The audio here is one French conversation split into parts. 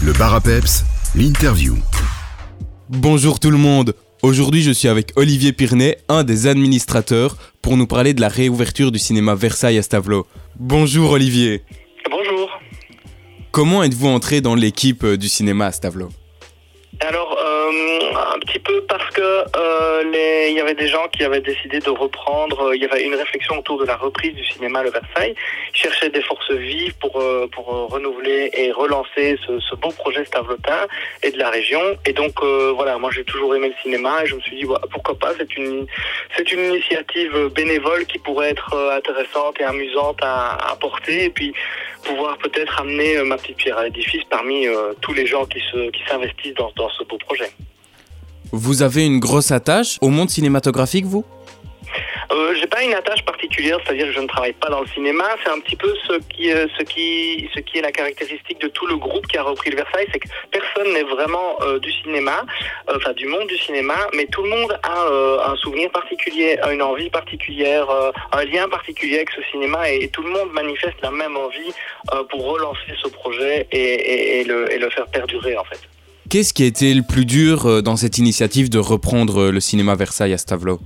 Le bar à peps, l'interview. Bonjour tout le monde. Aujourd'hui, je suis avec Olivier Pirnet, un des administrateurs, pour nous parler de la réouverture du cinéma Versailles à Stavelot. Bonjour Olivier. Bonjour. Comment êtes-vous entré dans l'équipe euh, du cinéma à Stavelot? Il y avait des gens qui avaient décidé de reprendre. euh, Il y avait une réflexion autour de la reprise du cinéma Le Versailles. Ils cherchaient des forces vives pour euh, euh, renouveler et relancer ce, beau projet stavelotin et de la région. Et donc voilà, moi j'ai toujours aimé le cinéma et je me suis dit pourquoi pas. C'est une initiative bénévole qui pourrait être intéressante et amusante à, à porter et puis pouvoir peut-être amener ma petite pierre à l'édifice parmi tous les gens qui se qui s'investissent dans ce beau projet. Vous avez une grosse attache au monde cinématographique, vous? Euh, j'ai pas une attache particulière, c'est-à-dire que je ne travaille pas dans le cinéma. C'est un petit peu ce qui, euh, ce qui, ce qui est la caractéristique de tout le groupe qui a repris le Versailles, c'est que personne n'est vraiment euh, du cinéma, euh, enfin du monde du cinéma, mais tout le monde a un souvenir particulier, a une envie particulière, un lien particulier avec ce cinéma, et, tout le monde manifeste la même envie pour relancer ce projet et, et le faire perdurer en fait. Qu'est-ce qui a été le plus dur euh, dans cette initiative de reprendre euh, le cinéma Versailles à Stavelot?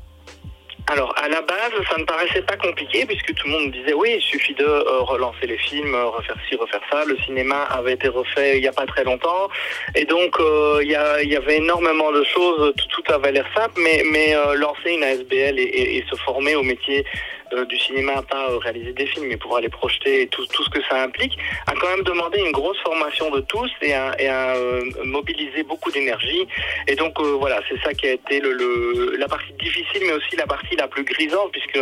Alors, à la base, ça ne paraissait pas compliqué puisque tout le monde disait oui, il suffit de euh, relancer les films, refaire ci, refaire ça. Le cinéma avait été refait il n'y a pas très longtemps. Et donc, il y, avait énormément de choses, tout, avait l'air simple, mais, lancer une ASBL et se former au métier euh, du cinéma, pas euh, réaliser des films, mais pouvoir les projeter et tout, ce que ça implique, a quand même demandé une grosse formation de tous et a, euh, mobilisé beaucoup d'énergie. Et donc, voilà, c'est ça qui a été la partie difficile, mais aussi la partie la plus grisante, puisque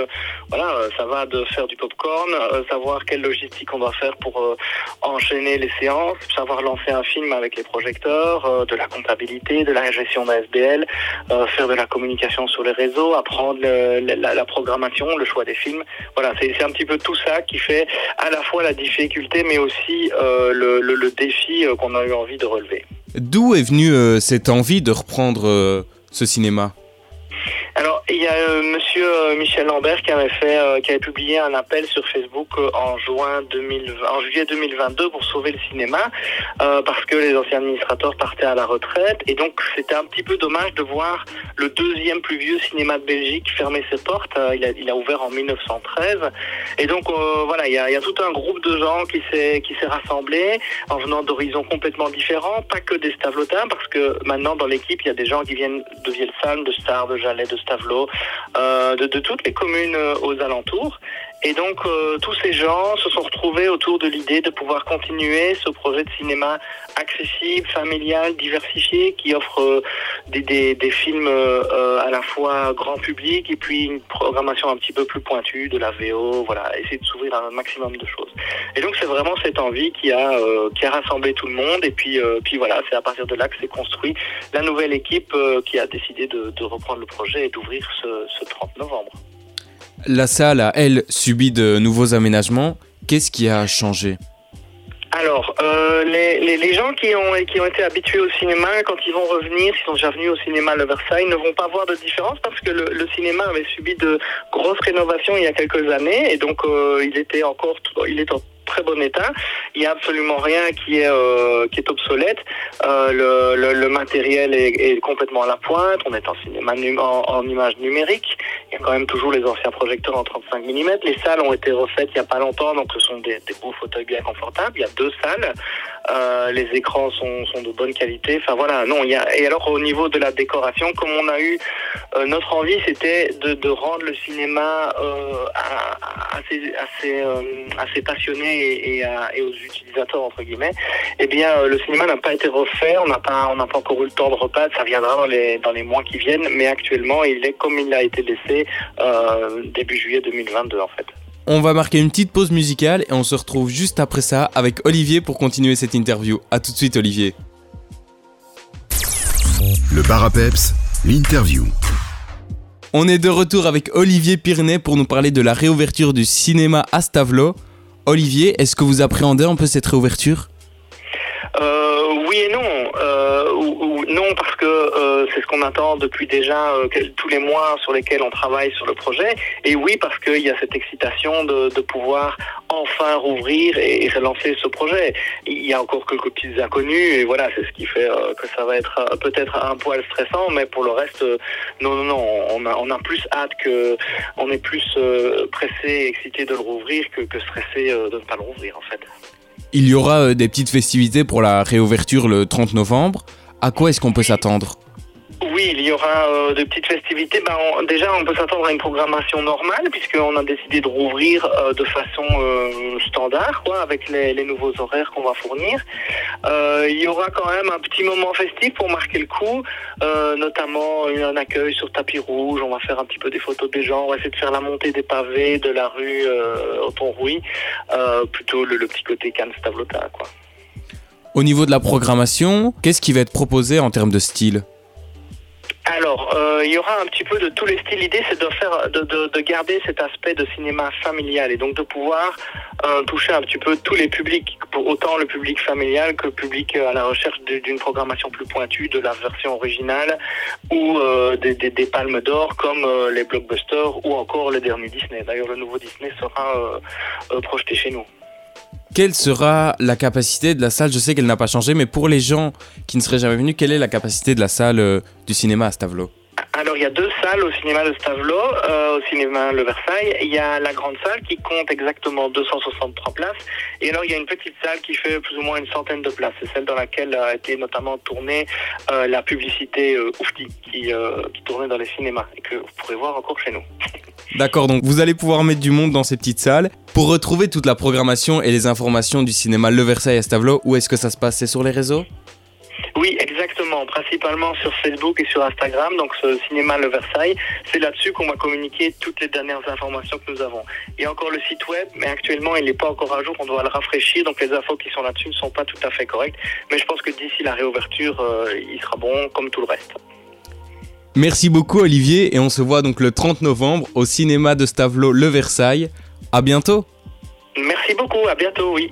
voilà, ça va de faire du popcorn, savoir quelle logistique on doit faire pour enchaîner les séances, savoir lancer un film avec les projecteurs, de la comptabilité, de la gestion d'ASBL, faire de la communication sur les réseaux, apprendre la, la programmation, le choix des Voilà, c'est un petit peu tout ça qui fait à la fois la difficulté, mais aussi euh, le, défi euh, qu'on a eu envie de relever. D'où est venue euh, cette envie de reprendre ce cinéma? Il y a euh, Monsieur euh, Michel Lambert qui avait fait, euh, qui avait publié un appel sur Facebook euh, en juin 2020, en juillet 2022 pour sauver le cinéma, parce que les anciens administrateurs partaient à la retraite, et donc c'était un petit peu dommage de voir le deuxième plus vieux cinéma de Belgique fermer ses portes. Il, a, ouvert en 1913, et donc voilà, il y, a, tout un groupe de gens qui s'est qui s'est rassemblé en venant d'horizons complètement différents, pas que des Stavelotins, parce que maintenant dans l'équipe il y a des gens qui viennent de Vielsalm, de Star, de Jalais, de Stavelot, euh, de, de toutes les communes euh, aux alentours. Et donc euh, tous ces gens se sont retrouvés autour de l'idée de pouvoir continuer ce projet de cinéma accessible, familial, diversifié, qui offre euh, des, des, des films euh, euh, à la fois grand public et puis une programmation un petit peu plus pointue, de la VO, voilà, essayer de s'ouvrir un maximum de choses. Et donc c'est vraiment cette envie qui a euh, qui a rassemblé tout le monde et puis puis voilà, c'est à partir de là que s'est construit la nouvelle équipe qui a décidé de, de reprendre le projet et d'ouvrir ce, ce 30 novembre. La salle a, elle, subi de nouveaux aménagements. Qu'est-ce qui a changé? Alors, euh, les, gens qui ont, qui ont été habitués au cinéma, quand ils vont revenir, s'ils sont déjà venus au cinéma Le Versailles, ne vont pas voir de différence parce que le, cinéma avait subi de grosses rénovations il y a quelques années et donc euh, il était encore, il est en très bon état. Il n'y a absolument rien qui est euh, qui est obsolète. Le, matériel est, complètement à la pointe. On est en cinéma en, en image numérique. Il y a quand même toujours les anciens projecteurs en 35 mm. Les salles ont été refaites il n'y a pas longtemps, donc ce sont des, des beaux fauteuils bien confortables. Il y a deux salles. Euh, les écrans sont, sont de bonne qualité. Enfin voilà, non. Il y a, et alors au niveau de la décoration, comme on a eu euh, notre envie, c'était de, de rendre le cinéma euh, à- euh, et, et, à- et aux utilisateurs entre guillemets. Eh bien, euh, le cinéma n'a pas été refait. On n'a pas on n'a pas encore eu le temps de repas. Ça viendra dans les dans les mois qui viennent. Mais actuellement, il est comme il a été laissé euh, début juillet 2022 en fait. On va marquer une petite pause musicale et on se retrouve juste après ça avec Olivier pour continuer cette interview. A tout de suite Olivier. Le bar à peps, l'interview. On est de retour avec Olivier Pirnet pour nous parler de la réouverture du cinéma à Stavelot. Olivier, est-ce que vous appréhendez un peu cette réouverture? Euh, Oui et non. Euh, non parce que euh, c'est ce qu'on attend depuis déjà euh, tous les mois sur lesquels on travaille sur le projet. Et oui parce qu'il y a cette excitation de, pouvoir enfin rouvrir et, relancer ce projet. Il y a encore quelques petites inconnues et voilà, c'est ce qui fait euh, que ça va être peut-être un poil stressant, mais pour le reste, non, non, non, on a, on a plus hâte que, on est plus pressé et excité de le rouvrir que, que stressé de ne pas le rouvrir en fait. Il y aura des petites festivités pour la réouverture le 30 novembre. À quoi est-ce qu'on peut s'attendre oui, il y aura euh, de petites festivités. On, déjà, on peut s'attendre à une programmation normale puisqu'on a décidé de rouvrir euh, de façon euh, standard, quoi, avec les, nouveaux horaires qu'on va fournir. il y aura quand même un petit moment festif pour marquer le coup, notamment un accueil sur tapis rouge. On va faire un petit peu des photos des gens. On va essayer de faire la montée des pavés de la rue au Pont Rouy, plutôt le, petit côté Cannes Stavlota, quoi. Au niveau de la programmation, qu'est-ce qui va être proposé en termes de style alors, euh, il y aura un petit peu de tous les styles. L'idée, c'est de faire, de, de, de, garder cet aspect de cinéma familial et donc de pouvoir euh, toucher un petit peu tous les publics, autant le public familial que le public à la recherche d'une programmation plus pointue de la version originale ou euh, des, des, des, palmes d'or comme euh, les blockbusters ou encore le dernier Disney. D'ailleurs, le nouveau Disney sera euh, projeté chez nous. Quelle sera la capacité de la salle? Je sais qu'elle n'a pas changé, mais pour les gens qui ne seraient jamais venus, quelle est la capacité de la salle euh, du cinéma à Stavelot? Alors il y a deux salles au cinéma de Stavelot, euh, au cinéma Le Versailles. Il y a la grande salle qui compte exactement 263 places. Et alors il y a une petite salle qui fait plus ou moins une centaine de places. C'est celle dans laquelle a été notamment tournée euh, la publicité euh, Oufti qui tournait dans les cinémas et que vous pourrez voir encore chez nous. D'accord, donc vous allez pouvoir mettre du monde dans ces petites salles. Pour retrouver toute la programmation et les informations du cinéma Le Versailles à Stavelot, où est-ce que ça se passe? C'est sur les réseaux? Oui, exactement, principalement sur Facebook et sur Instagram, donc ce cinéma Le Versailles. C'est là-dessus qu'on va communiquer toutes les dernières informations que nous avons. Il y a encore le site web, mais actuellement il n'est pas encore à jour, on doit le rafraîchir, donc les infos qui sont là-dessus ne sont pas tout à fait correctes. Mais je pense que d'ici la réouverture, euh, il sera bon comme tout le reste. Merci beaucoup Olivier et on se voit donc le 30 novembre au cinéma de Stavelot Le Versailles. À bientôt. Merci beaucoup, à bientôt, oui.